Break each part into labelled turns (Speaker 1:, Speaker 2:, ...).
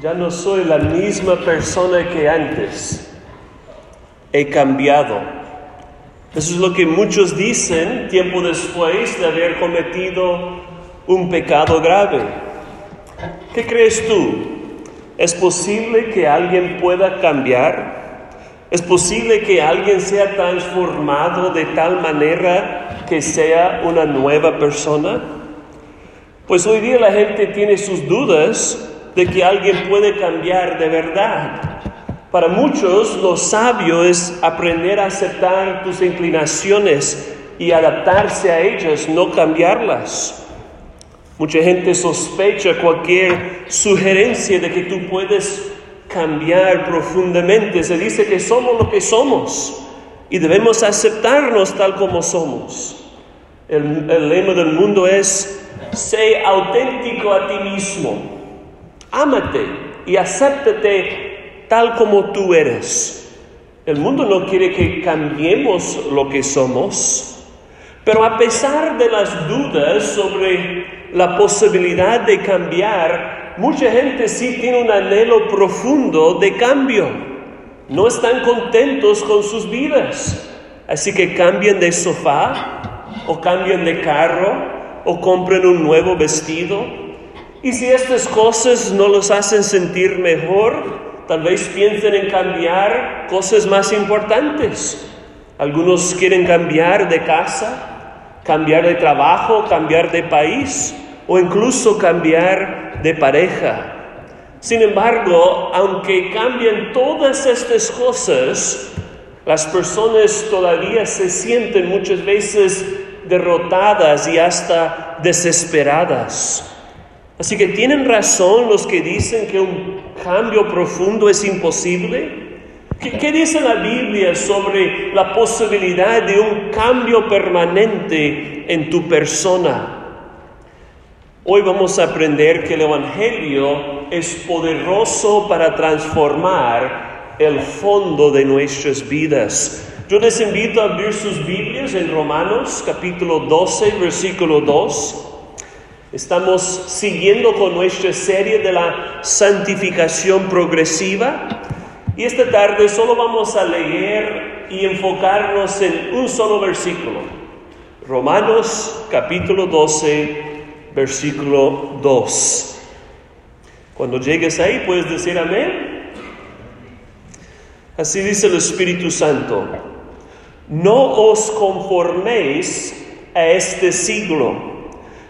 Speaker 1: ya no soy la misma persona que antes. He cambiado. Eso es lo que muchos dicen tiempo después de haber cometido un pecado grave. ¿Qué crees tú? ¿Es posible que alguien pueda cambiar? ¿Es posible que alguien sea transformado de tal manera que sea una nueva persona? Pues hoy día la gente tiene sus dudas de que alguien puede cambiar de verdad. Para muchos lo sabio es aprender a aceptar tus inclinaciones y adaptarse a ellas, no cambiarlas. Mucha gente sospecha cualquier sugerencia de que tú puedes cambiar profundamente. Se dice que somos lo que somos y debemos aceptarnos tal como somos. El, lema del mundo es, sé auténtico a ti mismo, ámate y acéptate tal como tú eres. El mundo no quiere que cambiemos lo que somos, pero a pesar de las dudas sobre la posibilidad de cambiar, mucha gente sí tiene un anhelo profundo de cambio. No están contentos con sus vidas. Así que cambian de sofá o cambian de carro o compran un nuevo vestido. Y si estas cosas no los hacen sentir mejor, tal vez piensen en cambiar cosas más importantes. Algunos quieren cambiar de casa, cambiar de trabajo, cambiar de país o incluso cambiar de pareja. Sin embargo, aunque cambien todas estas cosas, las personas todavía se sienten muchas veces derrotadas y hasta desesperadas. Así que tienen razón los que dicen que un cambio profundo es imposible. ¿Qué, dice la Biblia sobre la posibilidad de un cambio permanente en tu persona? Hoy vamos a aprender que el Evangelio es poderoso para transformar el fondo de nuestras vidas. Yo les invito a abrir sus Biblias en Romanos capítulo 12, versículo 2. Estamos siguiendo con nuestra serie de la santificación progresiva y esta tarde solo vamos a leer y enfocarnos en un solo versículo. Romanos capítulo 12, versículo 2. Cuando llegues ahí puedes decir amén. Así dice el Espíritu Santo. No os conforméis a este siglo,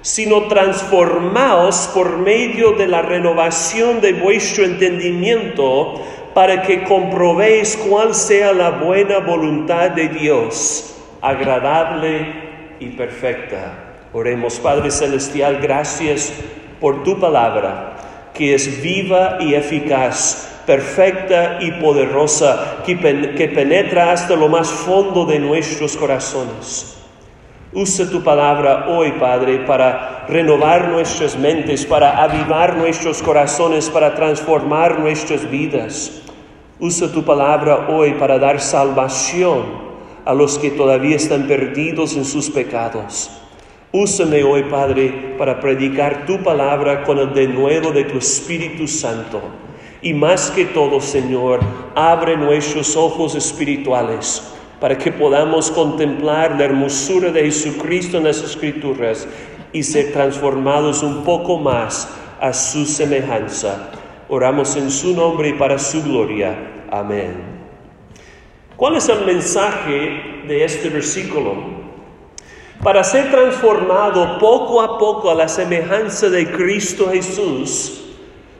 Speaker 1: sino transformaos por medio de la renovación de vuestro entendimiento para que comprobéis cuál sea la buena voluntad de Dios, agradable y perfecta. Oremos, Padre Celestial, gracias por tu palabra, que es viva y eficaz, perfecta y poderosa, que, penetra hasta lo más fondo de nuestros corazones. Usa tu palabra hoy, Padre, para renovar nuestras mentes, para avivar nuestros corazones, para transformar nuestras vidas. Usa tu palabra hoy para dar salvación a los que todavía están perdidos en sus pecados. Úsame hoy, Padre, para predicar tu palabra con el denuedo de tu Espíritu Santo. Y más que todo, Señor, abre nuestros ojos espirituales para que podamos contemplar la hermosura de Jesucristo en las Escrituras y ser transformados un poco más a su semejanza. Oramos en su nombre y para su gloria. Amén. ¿Cuál es el mensaje de este versículo? Para ser transformado poco a poco a la semejanza de Cristo Jesús,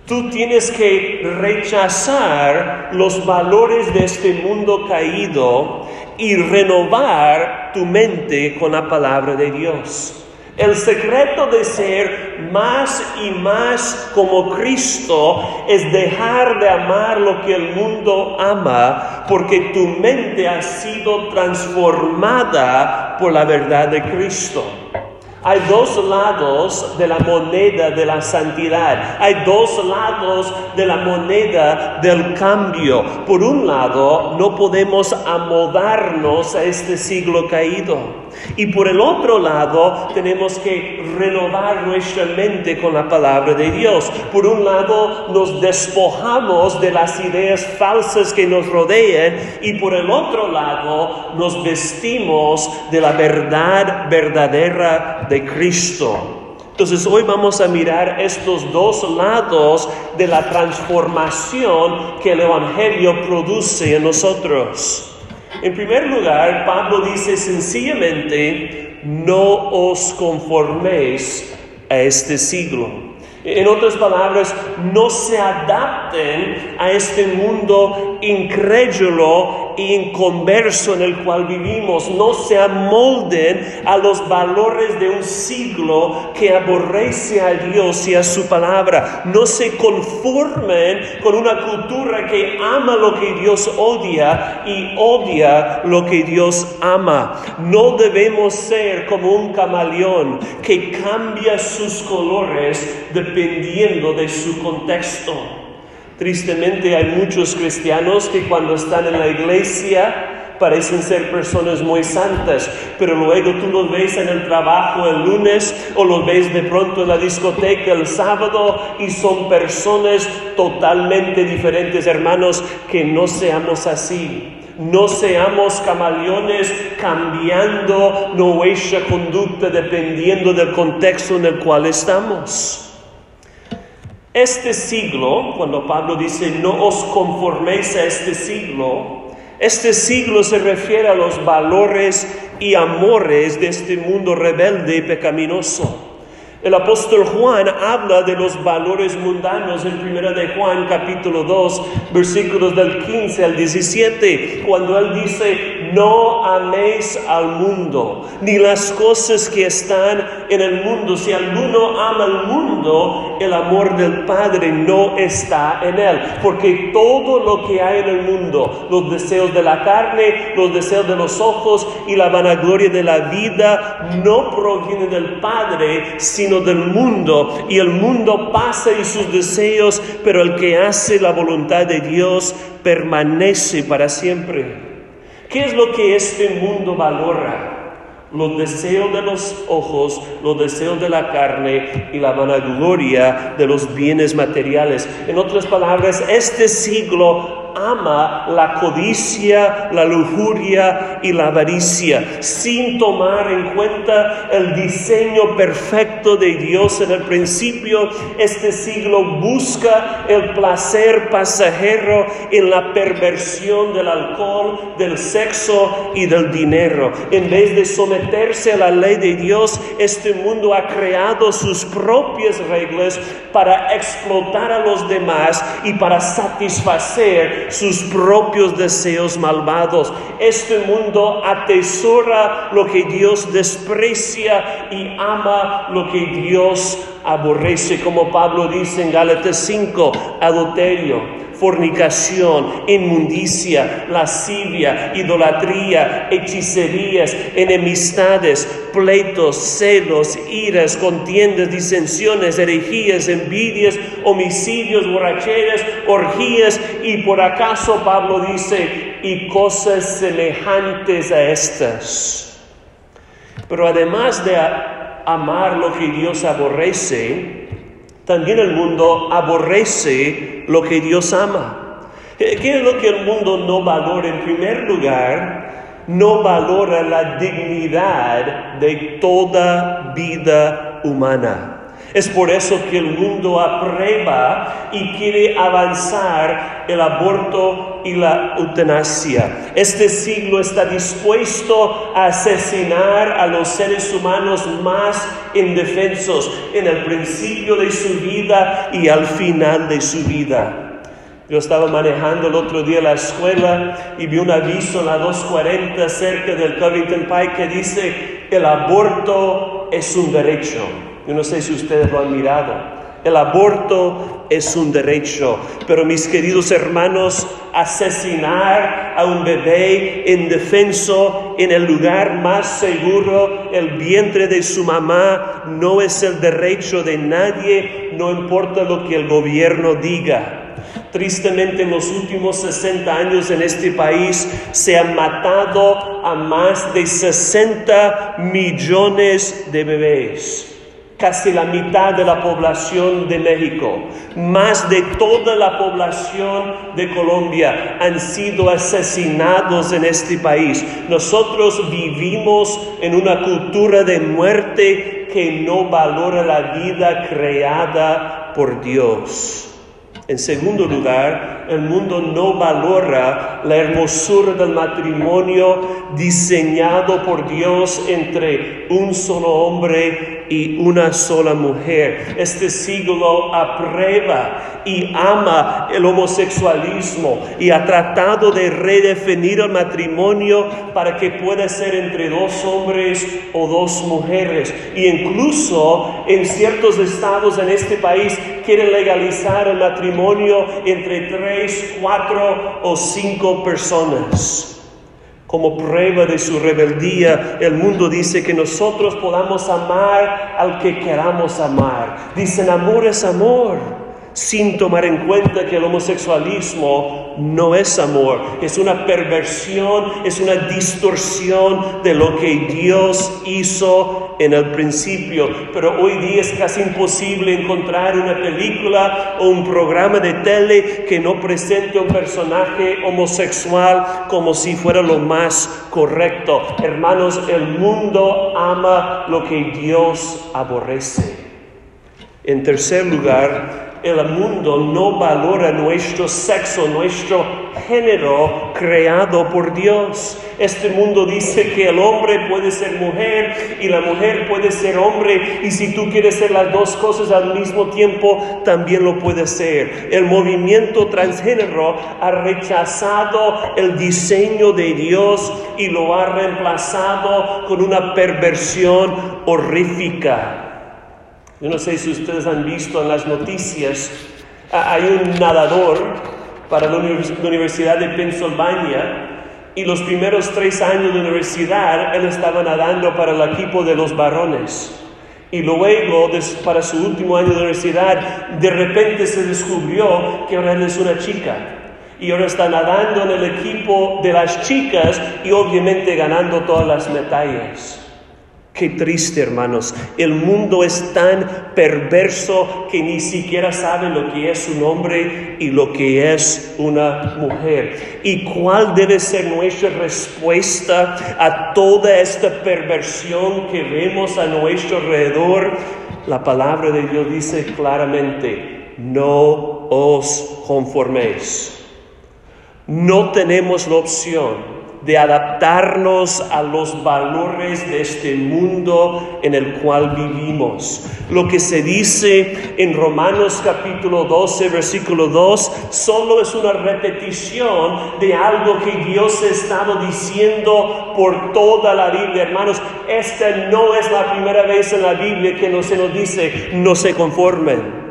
Speaker 1: tú tienes que rechazar los valores de este mundo caído y renovar tu mente con la palabra de Dios. El secreto de ser más y más como Cristo es dejar de amar lo que el mundo ama, porque tu mente ha sido transformada por la verdad de Cristo. Hay dos lados de la moneda de la santidad. Hay dos lados de la moneda del cambio. Por un lado, no podemos amodarnos a este siglo caído. Y por el otro lado, tenemos que renovar nuestra mente con la palabra de Dios. Por un lado, nos despojamos de las ideas falsas que nos rodean y por el otro lado, nos vestimos de la verdad verdadera de Cristo. Entonces hoy vamos a mirar estos dos lados de la transformación que el Evangelio produce en nosotros. En primer lugar, Pablo dice sencillamente, no os conforméis a este siglo. En otras palabras, no se adapten a este mundo incrédulo e inconverso en el cual vivimos. No se amolden a los valores de un siglo que aborrece a Dios y a su palabra. No se conformen con una cultura que ama lo que Dios odia y odia lo que Dios ama. No debemos ser como un camaleón que cambia sus colores de dependiendo de su contexto. Tristemente hay muchos cristianos que cuando están en la iglesia parecen ser personas muy santas, pero luego tú los ves en el trabajo el lunes o los ves de pronto en la discoteca el sábado y son personas totalmente diferentes, hermanos, que no seamos así. No seamos camaleones cambiando nuestra conducta dependiendo del contexto en el cual estamos. Este siglo, cuando Pablo dice, no os conforméis a este siglo, este siglo se refiere a los valores y amores de este mundo rebelde y pecaminoso. El apóstol Juan habla de los valores mundanos en 1 de Juan capítulo 2 versículos del 15 al 17 cuando él dice no améis al mundo ni las cosas que están en el mundo. Si alguno ama al mundo el amor del Padre no está en él porque todo lo que hay en el mundo los deseos de la carne los deseos de los ojos y la vanagloria de la vida no provienen del Padre sino del mundo y el mundo pasa y sus deseos, pero el que hace la voluntad de Dios permanece para siempre. ¿Qué es lo que este mundo valora? Los deseos de los ojos, los deseos de la carne y la vanagloria de los bienes materiales. En otras palabras, este siglo ama la codicia, la lujuria y la avaricia, sin tomar en cuenta el diseño perfecto de Dios en el principio. Este siglo busca el placer pasajero en la perversión del alcohol, del sexo y del dinero. En vez de someterse a la ley de Dios, este mundo ha creado sus propias reglas para explotar a los demás y para satisfacer sus propios deseos malvados. Este mundo atesora lo que Dios desprecia y ama lo que Dios aborrece, como Pablo dice en Gálatas 5, adulterio fornicación, inmundicia, lascivia, idolatría, hechicerías, enemistades, pleitos, celos, iras, contiendas, disensiones, herejías, envidias, homicidios, borracheras, orgías y por acaso Pablo dice, y cosas semejantes a estas. Pero además de amar lo que Dios aborrece, también el mundo aborrece lo que Dios ama. ¿Qué es lo que el mundo no valora? En primer lugar, no valora la dignidad de toda vida humana. Es por eso que el mundo aprueba y quiere avanzar el aborto y la eutanasia. Este siglo está dispuesto a asesinar a los seres humanos más indefensos en el principio de su vida y al final de su vida. Yo estaba manejando el otro día la escuela y vi un aviso en la 240 cerca del Covington Pike que dice, el aborto es un derecho. Yo no sé si ustedes lo han mirado. El aborto es un derecho, pero mis queridos hermanos, asesinar a un bebé indefenso en el lugar más seguro, el vientre de su mamá, no es el derecho de nadie, no importa lo que el gobierno diga. Tristemente en los últimos 60 años en este país se han matado a más de 60 millones de bebés casi la mitad de la población de México, más de toda la población de Colombia han sido asesinados en este país. Nosotros vivimos en una cultura de muerte que no valora la vida creada por Dios. En segundo lugar, el mundo no valora la hermosura del matrimonio diseñado por Dios entre un solo hombre y una sola mujer. Este siglo aprueba y ama el homosexualismo y ha tratado de redefinir el matrimonio para que pueda ser entre dos hombres o dos mujeres. Y incluso en ciertos estados en este país quieren legalizar el matrimonio entre tres, cuatro o cinco personas. Como prueba de su rebeldía, el mundo dice que nosotros podamos amar al que queramos amar. Dicen amor es amor sin tomar en cuenta que el homosexualismo no es amor, es una perversión, es una distorsión de lo que Dios hizo en el principio. Pero hoy día es casi imposible encontrar una película o un programa de tele que no presente un personaje homosexual como si fuera lo más correcto. Hermanos, el mundo ama lo que Dios aborrece. En tercer lugar, el mundo no valora nuestro sexo, nuestro género creado por Dios. Este mundo dice que el hombre puede ser mujer y la mujer puede ser hombre y si tú quieres ser las dos cosas al mismo tiempo, también lo puede ser. El movimiento transgénero ha rechazado el diseño de Dios y lo ha reemplazado con una perversión horrífica. Yo no sé si ustedes han visto en las noticias, hay un nadador para la Universidad de Pennsylvania y los primeros tres años de universidad él estaba nadando para el equipo de los varones. Y luego, para su último año de universidad, de repente se descubrió que ahora él es una chica. Y ahora está nadando en el equipo de las chicas y obviamente ganando todas las medallas. Qué triste, hermanos. El mundo es tan perverso que ni siquiera sabe lo que es un hombre y lo que es una mujer. ¿Y cuál debe ser nuestra respuesta a toda esta perversión que vemos a nuestro alrededor? La palabra de Dios dice claramente, no os conforméis. No tenemos la opción de adaptarnos a los valores de este mundo en el cual vivimos. Lo que se dice en Romanos capítulo 12, versículo 2, solo es una repetición de algo que Dios ha estado diciendo por toda la Biblia. Hermanos, esta no es la primera vez en la Biblia que no se nos dice, no se conformen.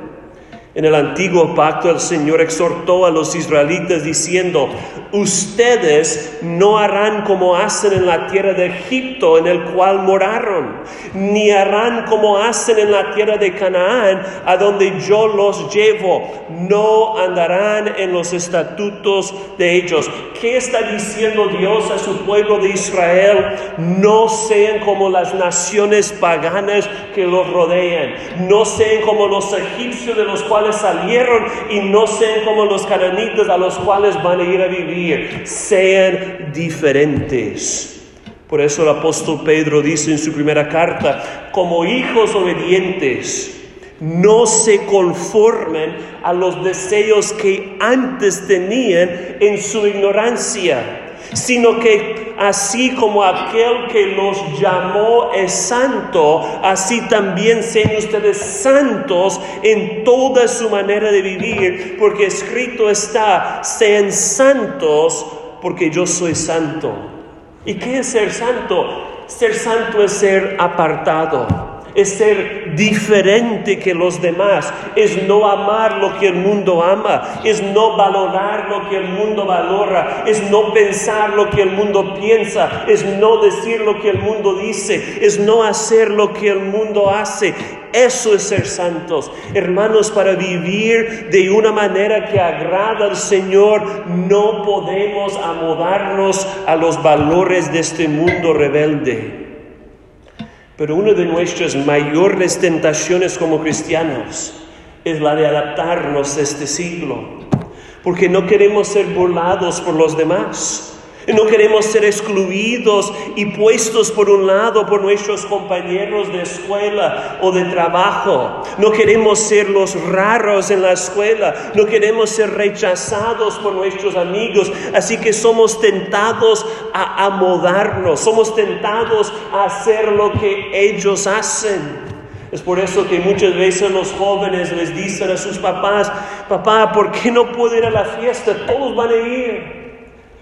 Speaker 1: En el antiguo pacto el Señor exhortó a los israelitas diciendo, ustedes no harán como hacen en la tierra de Egipto en el cual moraron, ni harán como hacen en la tierra de Canaán a donde yo los llevo, no andarán en los estatutos de ellos. ¿Qué está diciendo Dios a su pueblo de Israel? No sean como las naciones paganas que los rodean, no sean como los egipcios de los cuales salieron y no sean como los cananitas a los cuales van a ir a vivir, sean diferentes. Por eso el apóstol Pedro dice en su primera carta, como hijos obedientes, no se conformen a los deseos que antes tenían en su ignorancia sino que así como aquel que los llamó es santo, así también sean ustedes santos en toda su manera de vivir, porque escrito está, sean santos porque yo soy santo. ¿Y qué es ser santo? Ser santo es ser apartado es ser diferente que los demás, es no amar lo que el mundo ama, es no valorar lo que el mundo valora, es no pensar lo que el mundo piensa, es no decir lo que el mundo dice, es no hacer lo que el mundo hace. Eso es ser santos. Hermanos, para vivir de una manera que agrada al Señor, no podemos amodarnos a los valores de este mundo rebelde. Pero una de nuestras mayores tentaciones como cristianos es la de adaptarnos a este siglo, porque no queremos ser burlados por los demás. No queremos ser excluidos y puestos por un lado por nuestros compañeros de escuela o de trabajo. No queremos ser los raros en la escuela. No queremos ser rechazados por nuestros amigos. Así que somos tentados a amodarnos. Somos tentados a hacer lo que ellos hacen. Es por eso que muchas veces los jóvenes les dicen a sus papás, papá, ¿por qué no puedo ir a la fiesta? Todos van a ir.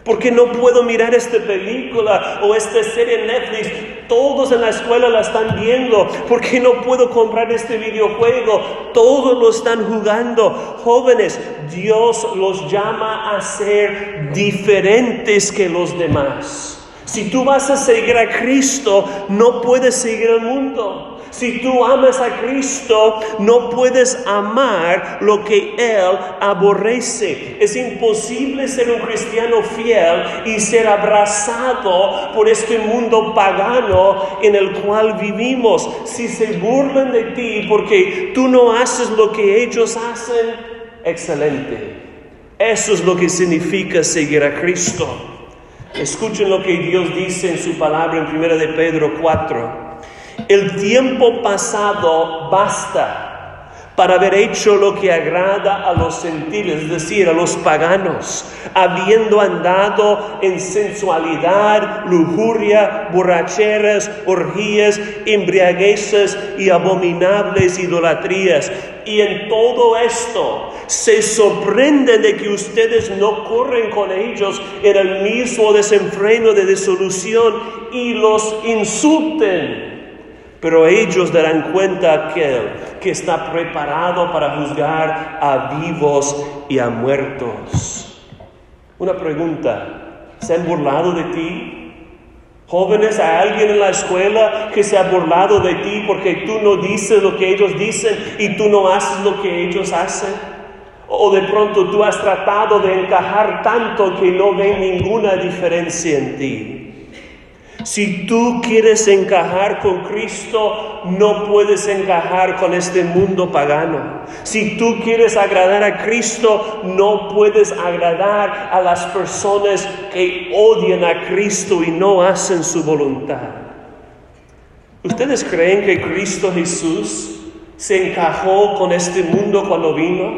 Speaker 1: ¿Por qué no puedo mirar esta película o esta serie en Netflix? Todos en la escuela la están viendo. ¿Por qué no puedo comprar este videojuego? Todos lo están jugando. Jóvenes, Dios los llama a ser diferentes que los demás. Si tú vas a seguir a Cristo, no puedes seguir al mundo. Si tú amas a Cristo, no puedes amar lo que Él aborrece. Es imposible ser un cristiano fiel y ser abrazado por este mundo pagano en el cual vivimos. Si se burlan de ti porque tú no haces lo que ellos hacen, excelente. Eso es lo que significa seguir a Cristo. Escuchen lo que Dios dice en su palabra en 1 de Pedro 4. El tiempo pasado basta para haber hecho lo que agrada a los gentiles, es decir, a los paganos, habiendo andado en sensualidad, lujuria, borracheras, orgías, embriagueces y abominables idolatrías. Y en todo esto se sorprende de que ustedes no corren con ellos en el mismo desenfreno de disolución y los insulten pero ellos darán cuenta a aquel que está preparado para juzgar a vivos y a muertos. Una pregunta, ¿se han burlado de ti? Jóvenes, ¿hay alguien en la escuela que se ha burlado de ti porque tú no dices lo que ellos dicen y tú no haces lo que ellos hacen? O de pronto tú has tratado de encajar tanto que no ven ninguna diferencia en ti. Si tú quieres encajar con Cristo, no puedes encajar con este mundo pagano. Si tú quieres agradar a Cristo, no puedes agradar a las personas que odian a Cristo y no hacen su voluntad. ¿Ustedes creen que Cristo Jesús se encajó con este mundo cuando vino?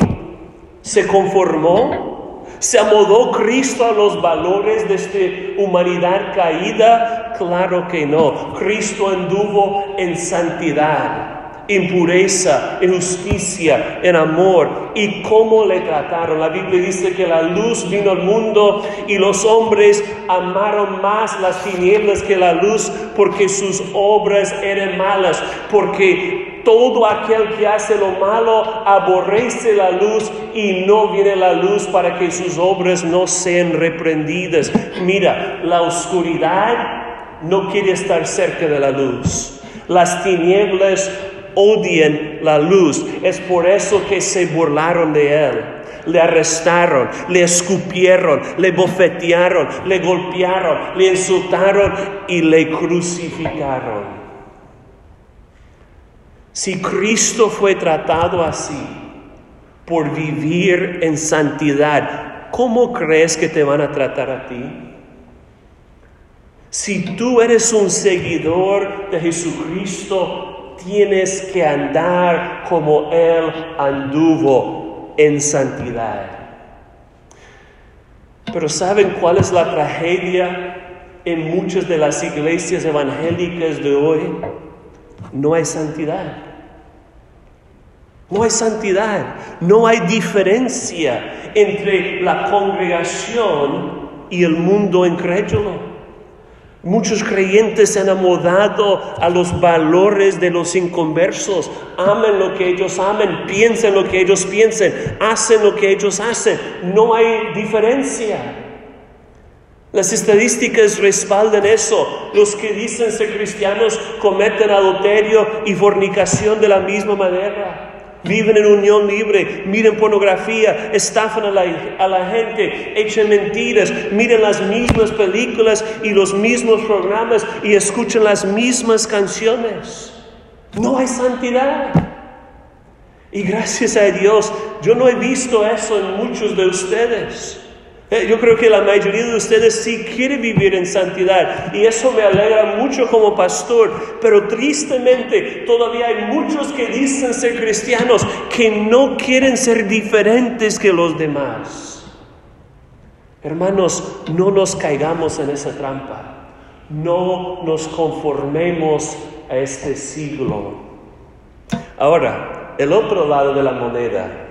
Speaker 1: ¿Se conformó? ¿Se amodó Cristo a los valores de esta humanidad caída? Claro que no. Cristo anduvo en santidad en pureza, en justicia, en amor. ¿Y cómo le trataron? La Biblia dice que la luz vino al mundo y los hombres amaron más las tinieblas que la luz porque sus obras eran malas, porque todo aquel que hace lo malo aborrece la luz y no viene la luz para que sus obras no sean reprendidas. Mira, la oscuridad no quiere estar cerca de la luz. Las tinieblas odian la luz. Es por eso que se burlaron de él. Le arrestaron, le escupieron, le bofetearon, le golpearon, le insultaron y le crucificaron. Si Cristo fue tratado así por vivir en santidad, ¿cómo crees que te van a tratar a ti? Si tú eres un seguidor de Jesucristo, tienes que andar como Él anduvo en santidad. Pero ¿saben cuál es la tragedia en muchas de las iglesias evangélicas de hoy? No hay santidad. No hay santidad, no hay diferencia entre la congregación y el mundo incrédulo. Muchos creyentes se han amodado a los valores de los inconversos. Amen lo que ellos amen, piensen lo que ellos piensen, hacen lo que ellos hacen. No hay diferencia. Las estadísticas respaldan eso. Los que dicen ser cristianos cometen adulterio y fornicación de la misma manera. Viven en unión libre, miren pornografía, estafan a la, gente, echan mentiras, miren las mismas películas y los mismos programas y escuchan las mismas canciones. No hay santidad. Y gracias a Dios, yo no he visto eso en muchos de ustedes. Eh, yo creo que la mayoría de ustedes sí quiere vivir en santidad y eso me alegra mucho como pastor, pero tristemente todavía hay muchos que dicen ser cristianos que no quieren ser diferentes que los demás. Hermanos, no nos caigamos en esa trampa, no nos conformemos a este siglo. Ahora, el otro lado de la moneda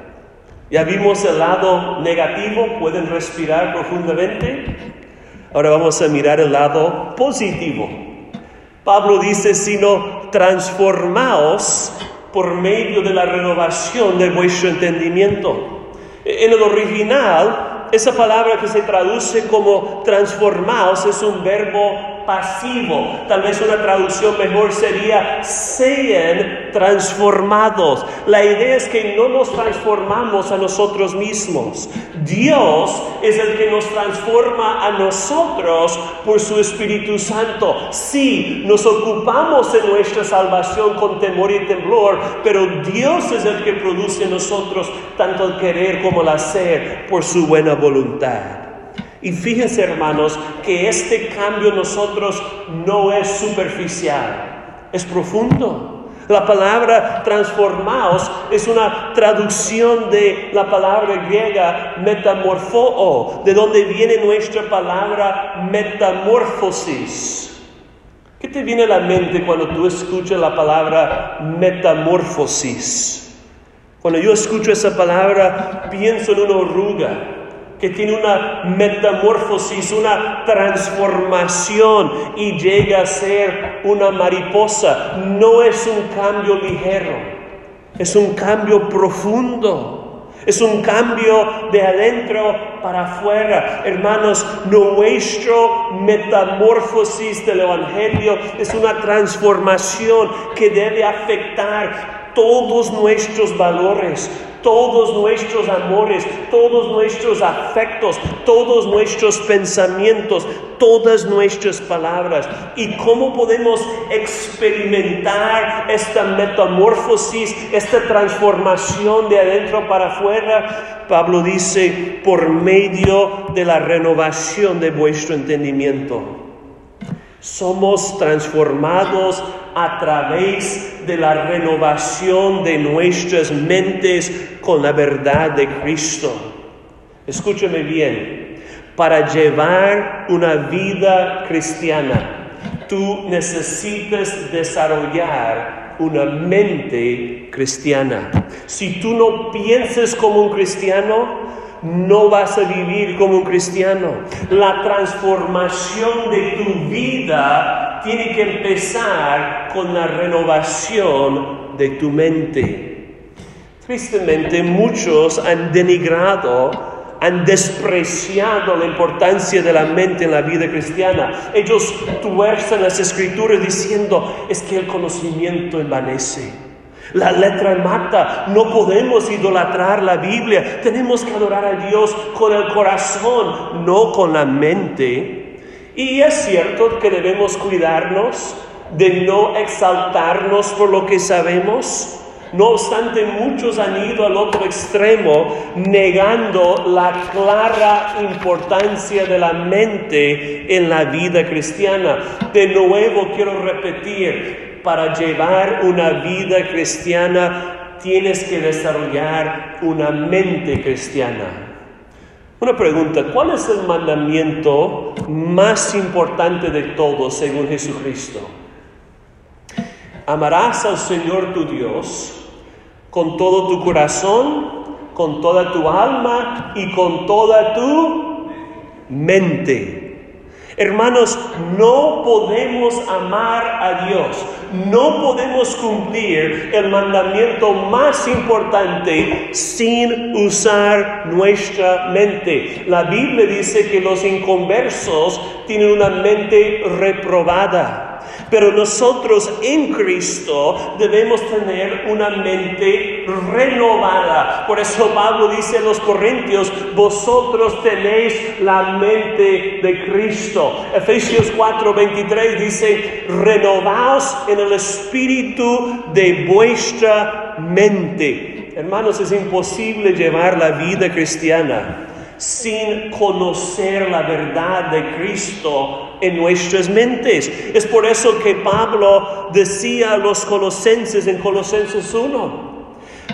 Speaker 1: ya vimos el lado negativo, pueden respirar profundamente. Ahora vamos a mirar el lado positivo. Pablo dice, sino transformaos por medio de la renovación de vuestro entendimiento. En el original, esa palabra que se traduce como transformaos es un verbo pasivo. Tal vez una traducción mejor sería sean transformados. La idea es que no nos transformamos a nosotros mismos. Dios es el que nos transforma a nosotros por su Espíritu Santo. Sí, nos ocupamos en nuestra salvación con temor y temblor, pero Dios es el que produce en nosotros tanto el querer como el hacer por su buena voluntad. Y fíjense hermanos que este cambio en nosotros no es superficial, es profundo. La palabra transformaos es una traducción de la palabra griega metamorfoo, de donde viene nuestra palabra metamorfosis. ¿Qué te viene a la mente cuando tú escuchas la palabra metamorfosis? Cuando yo escucho esa palabra, pienso en una oruga, que tiene una metamorfosis, una transformación y llega a ser una mariposa. No es un cambio ligero, es un cambio profundo. Es un cambio de adentro para afuera. Hermanos, nuestro metamorfosis del Evangelio es una transformación que debe afectar todos nuestros valores, todos nuestros amores, todos nuestros afectos, todos nuestros pensamientos, todas nuestras palabras. ¿Y cómo podemos experimentar esta metamorfosis, esta transformación de adentro para afuera? Pablo dice, por medio de la renovación de vuestro entendimiento. Somos transformados a través de la renovación de nuestras mentes con la verdad de Cristo. Escúchame bien, para llevar una vida cristiana, tú necesitas desarrollar una mente cristiana. Si tú no piensas como un cristiano, no vas a vivir como un cristiano. La transformación de tu vida tiene que empezar con la renovación de tu mente. Tristemente muchos han denigrado han despreciado la importancia de la mente en la vida cristiana. Ellos tuercen las escrituras diciendo, es que el conocimiento envanece. La letra mata. No podemos idolatrar la Biblia. Tenemos que adorar a Dios con el corazón, no con la mente. Y es cierto que debemos cuidarnos de no exaltarnos por lo que sabemos. No obstante, muchos han ido al otro extremo negando la clara importancia de la mente en la vida cristiana. De nuevo quiero repetir, para llevar una vida cristiana tienes que desarrollar una mente cristiana. Una pregunta, ¿cuál es el mandamiento más importante de todos según Jesucristo? Amarás al Señor tu Dios con todo tu corazón, con toda tu alma y con toda tu mente. Hermanos, no podemos amar a Dios, no podemos cumplir el mandamiento más importante sin usar nuestra mente. La Biblia dice que los inconversos tienen una mente reprobada. Pero nosotros en Cristo debemos tener una mente renovada. Por eso Pablo dice a los Corintios, vosotros tenéis la mente de Cristo. Efesios 4, 23 dice, renovaos en el espíritu de vuestra mente. Hermanos, es imposible llevar la vida cristiana sin conocer la verdad de Cristo en nuestras mentes. Es por eso que Pablo decía a los colosenses en Colosenses 1,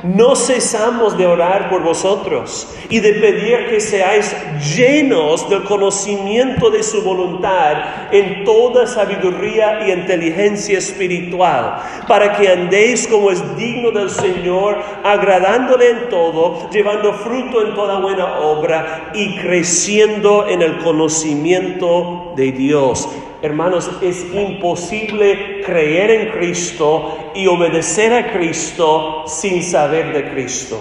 Speaker 1: no cesamos de orar por vosotros y de pedir que seáis llenos del conocimiento de su voluntad en toda sabiduría y inteligencia espiritual, para que andéis como es digno del Señor, agradándole en todo, llevando fruto en toda buena obra y creciendo en el conocimiento de Dios. Hermanos, es imposible creer en Cristo y obedecer a Cristo sin saber de Cristo.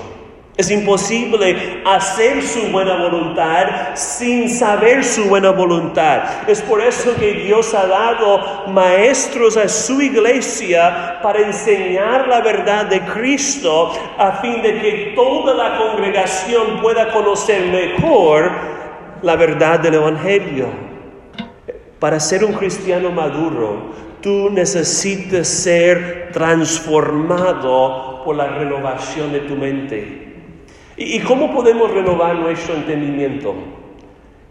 Speaker 1: Es imposible hacer su buena voluntad sin saber su buena voluntad. Es por eso que Dios ha dado maestros a su iglesia para enseñar la verdad de Cristo a fin de que toda la congregación pueda conocer mejor la verdad del Evangelio. Para ser un cristiano maduro, tú necesitas ser transformado por la renovación de tu mente. ¿Y cómo podemos renovar nuestro entendimiento?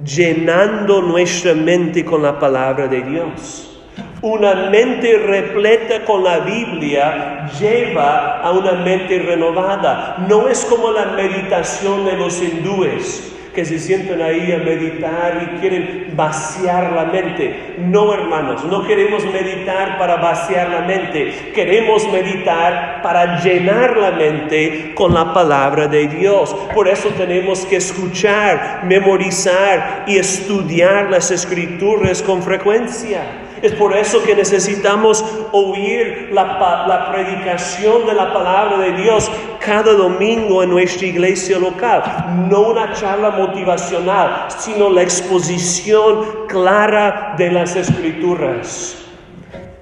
Speaker 1: Llenando nuestra mente con la palabra de Dios. Una mente repleta con la Biblia lleva a una mente renovada. No es como la meditación de los hindúes que se sienten ahí a meditar y quieren vaciar la mente. No, hermanos, no queremos meditar para vaciar la mente, queremos meditar para llenar la mente con la palabra de Dios. Por eso tenemos que escuchar, memorizar y estudiar las escrituras con frecuencia. Es por eso que necesitamos oír la, predicación de la palabra de Dios cada domingo en nuestra iglesia local. No una charla motivacional, sino la exposición clara de las escrituras.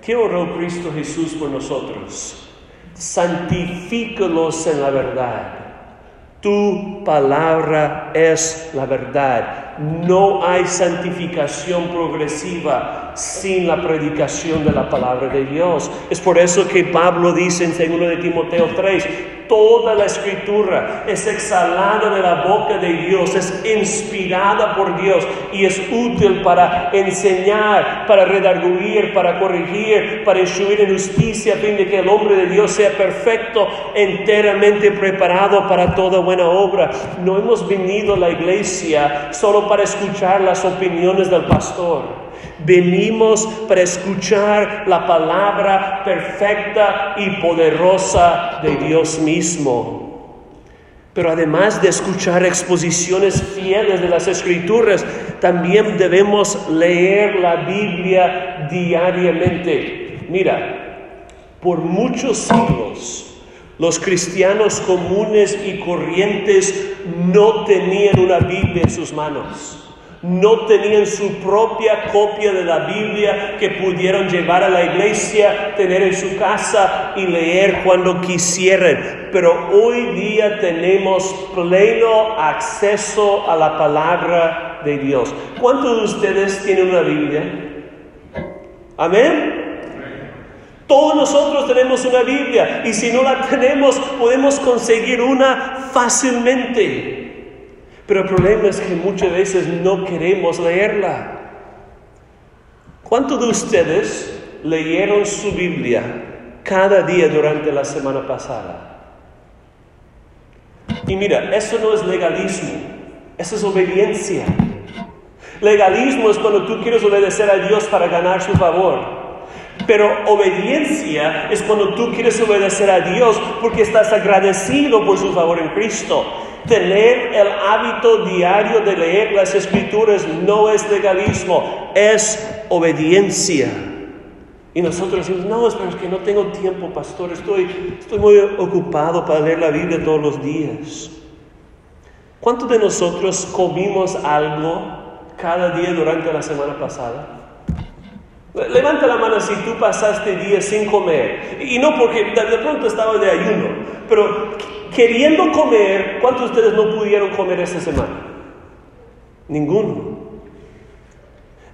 Speaker 1: ¿Qué oró Cristo Jesús por nosotros? Santifícalos en la verdad. Tu palabra es la verdad. No hay santificación progresiva sin la predicación de la palabra de Dios. Es por eso que Pablo dice en 2 de Timoteo 3, toda la escritura es exhalada de la boca de Dios, es inspirada por Dios y es útil para enseñar, para redarguir, para corregir, para instruir en justicia, a fin de que el hombre de Dios sea perfecto, enteramente preparado para toda buena obra. No hemos venido a la iglesia solo para escuchar las opiniones del pastor. Venimos para escuchar la palabra perfecta y poderosa de Dios mismo. Pero además de escuchar exposiciones fieles de las escrituras, también debemos leer la Biblia diariamente. Mira, por muchos siglos los cristianos comunes y corrientes no tenían una Biblia en sus manos no tenían su propia copia de la Biblia que pudieran llevar a la iglesia, tener en su casa y leer cuando quisieran. Pero hoy día tenemos pleno acceso a la palabra de Dios. ¿Cuántos de ustedes tienen una Biblia? Amén. Todos nosotros tenemos una Biblia y si no la tenemos podemos conseguir una fácilmente. Pero el problema es que muchas veces no queremos leerla. ¿Cuántos de ustedes leyeron su Biblia cada día durante la semana pasada? Y mira, eso no es legalismo, eso es obediencia. Legalismo es cuando tú quieres obedecer a Dios para ganar su favor. Pero obediencia es cuando tú quieres obedecer a Dios porque estás agradecido por su favor en Cristo. Tener el hábito diario de leer las escrituras no es legalismo, es obediencia. Y nosotros decimos, no, es que no tengo tiempo, pastor, estoy, estoy muy ocupado para leer la Biblia todos los días. ¿Cuántos de nosotros comimos algo cada día durante la semana pasada? Levanta la mano si tú pasaste días sin comer. Y no porque de pronto estaba de ayuno, pero queriendo comer, ¿cuántos de ustedes no pudieron comer esta semana? Ninguno.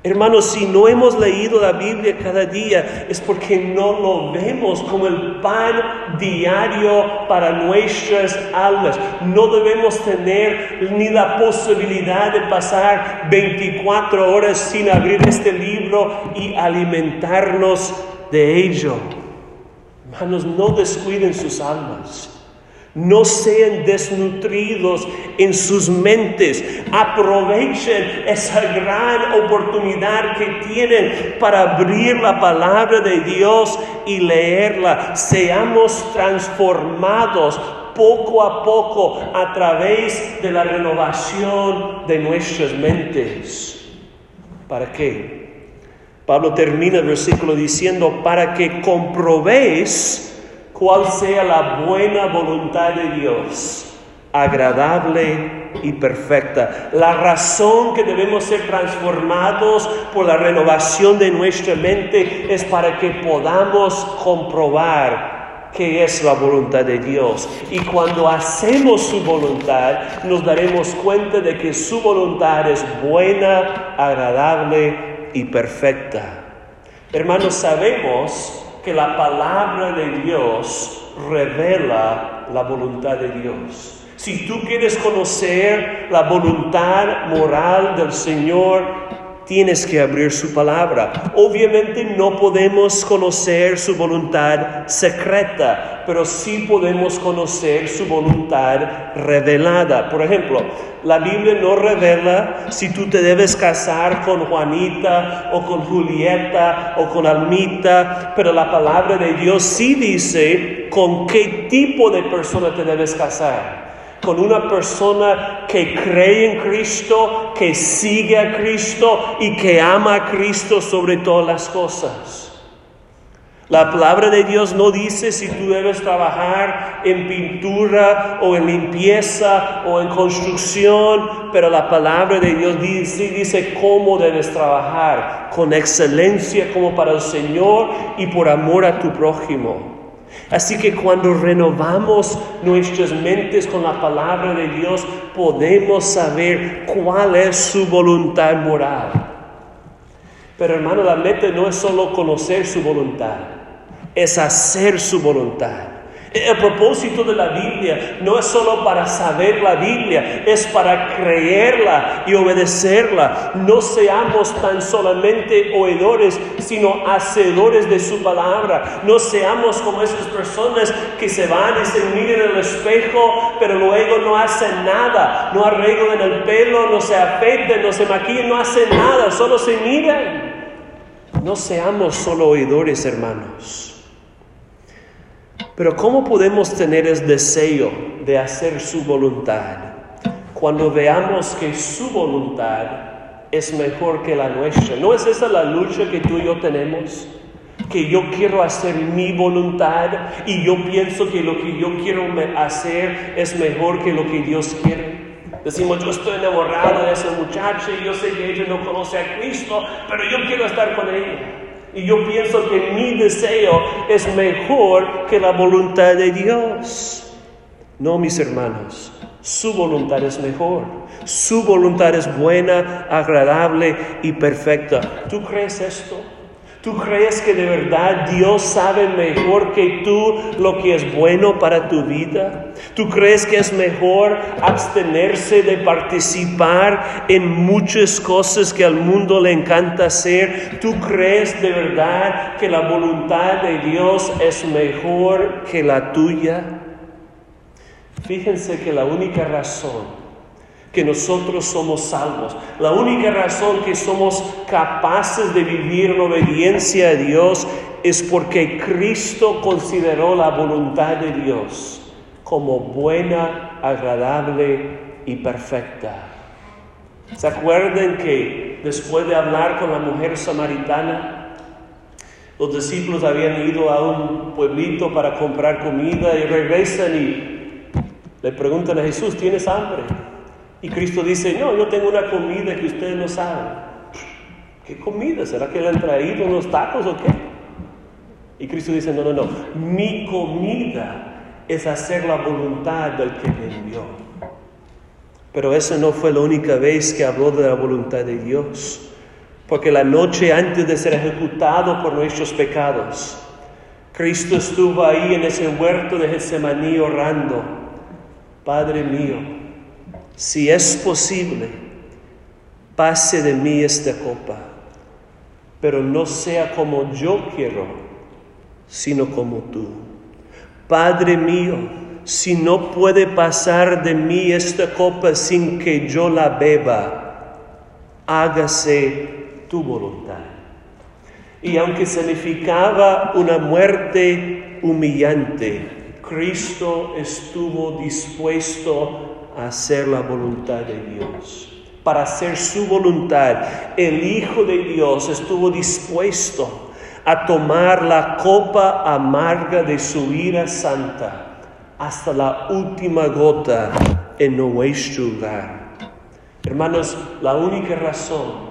Speaker 1: Hermanos, si no hemos leído la Biblia cada día es porque no lo vemos como el pan diario para nuestras almas. No debemos tener ni la posibilidad de pasar 24 horas sin abrir este libro y alimentarnos de ello. Hermanos, no descuiden sus almas. No sean desnutridos en sus mentes. Aprovechen esa gran oportunidad que tienen para abrir la palabra de Dios y leerla. Seamos transformados poco a poco a través de la renovación de nuestras mentes. ¿Para qué? Pablo termina el versículo diciendo, para que comprobéis cuál sea la buena voluntad de Dios, agradable y perfecta. La razón que debemos ser transformados por la renovación de nuestra mente es para que podamos comprobar qué es la voluntad de Dios. Y cuando hacemos su voluntad, nos daremos cuenta de que su voluntad es buena, agradable y perfecta. Hermanos, sabemos que la palabra de Dios revela la voluntad de Dios. Si tú quieres conocer la voluntad moral del Señor, tienes que abrir su palabra. Obviamente no podemos conocer su voluntad secreta, pero sí podemos conocer su voluntad revelada. Por ejemplo, la Biblia no revela si tú te debes casar con Juanita o con Julieta o con Almita, pero la palabra de Dios sí dice con qué tipo de persona te debes casar con una persona que cree en Cristo, que sigue a Cristo y que ama a Cristo sobre todas las cosas. La palabra de Dios no dice si tú debes trabajar en pintura o en limpieza o en construcción, pero la palabra de Dios dice, dice cómo debes trabajar, con excelencia como para el Señor y por amor a tu prójimo. Así que cuando renovamos nuestras mentes con la palabra de Dios, podemos saber cuál es su voluntad moral. Pero hermano, la meta no es solo conocer su voluntad, es hacer su voluntad. El propósito de la Biblia no es solo para saber la Biblia, es para creerla y obedecerla. No seamos tan solamente oidores, sino hacedores de su palabra. No seamos como esas personas que se van y se miran en el espejo, pero luego no hacen nada. No arreglan el pelo, no se afeitan, no se maquillan, no hacen nada, solo se miran. No seamos solo oidores, hermanos. Pero ¿cómo podemos tener el deseo de hacer su voluntad cuando veamos que su voluntad es mejor que la nuestra? ¿No es esa la lucha que tú y yo tenemos? Que yo quiero hacer mi voluntad y yo pienso que lo que yo quiero hacer es mejor que lo que Dios quiere. Decimos, yo estoy enamorado de esa muchacha y yo sé que ella no conoce a Cristo, pero yo quiero estar con ella. Y yo pienso que mi deseo es mejor que la voluntad de Dios. No, mis hermanos, su voluntad es mejor. Su voluntad es buena, agradable y perfecta. ¿Tú crees esto? ¿Tú crees que de verdad Dios sabe mejor que tú lo que es bueno para tu vida? ¿Tú crees que es mejor abstenerse de participar en muchas cosas que al mundo le encanta hacer? ¿Tú crees de verdad que la voluntad de Dios es mejor que la tuya? Fíjense que la única razón que nosotros somos salvos. La única razón que somos capaces de vivir en obediencia a Dios es porque Cristo consideró la voluntad de Dios como buena, agradable y perfecta. ¿Se acuerdan que después de hablar con la mujer samaritana, los discípulos habían ido a un pueblito para comprar comida y regresan y le preguntan a Jesús, ¿tienes hambre? Y Cristo dice, no, yo tengo una comida que ustedes no saben. ¿Qué comida? ¿Será que le han traído unos tacos o qué? Y Cristo dice, no, no, no, mi comida es hacer la voluntad del que me envió. Pero esa no fue la única vez que habló de la voluntad de Dios. Porque la noche antes de ser ejecutado por nuestros pecados, Cristo estuvo ahí en ese huerto de Getsemaní orando, Padre mío, si es posible, pase de mí esta copa, pero no sea como yo quiero, sino como tú. Padre mío, si no puede pasar de mí esta copa sin que yo la beba, hágase tu voluntad. Y aunque significaba una muerte humillante, Cristo estuvo dispuesto hacer la voluntad de Dios. Para hacer su voluntad, el Hijo de Dios estuvo dispuesto a tomar la copa amarga de su ira santa hasta la última gota en nuestro lugar. Hermanos, la única razón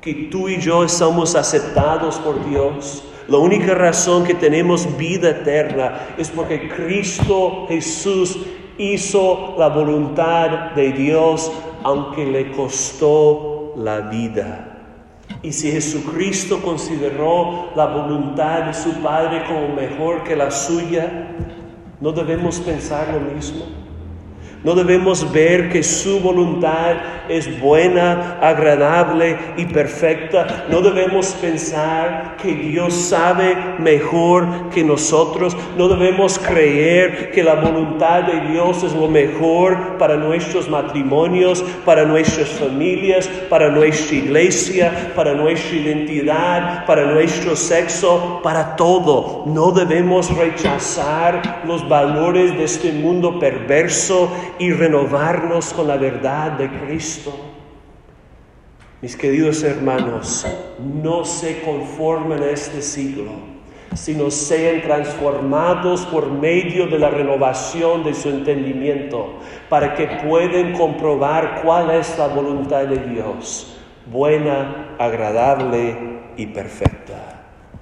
Speaker 1: que tú y yo somos aceptados por Dios. La única razón que tenemos vida eterna es porque Cristo Jesús hizo la voluntad de Dios aunque le costó la vida. Y si Jesucristo consideró la voluntad de su Padre como mejor que la suya, ¿no debemos pensar lo mismo? No debemos ver que su voluntad es buena, agradable y perfecta. No debemos pensar que Dios sabe mejor que nosotros. No debemos creer que la voluntad de Dios es lo mejor para nuestros matrimonios, para nuestras familias, para nuestra iglesia, para nuestra identidad, para nuestro sexo, para todo. No debemos rechazar los valores de este mundo perverso y renovarnos con la verdad de Cristo. Mis queridos hermanos, no se conformen a este siglo, sino sean transformados por medio de la renovación de su entendimiento, para que puedan comprobar cuál es la voluntad de Dios, buena, agradable y perfecta.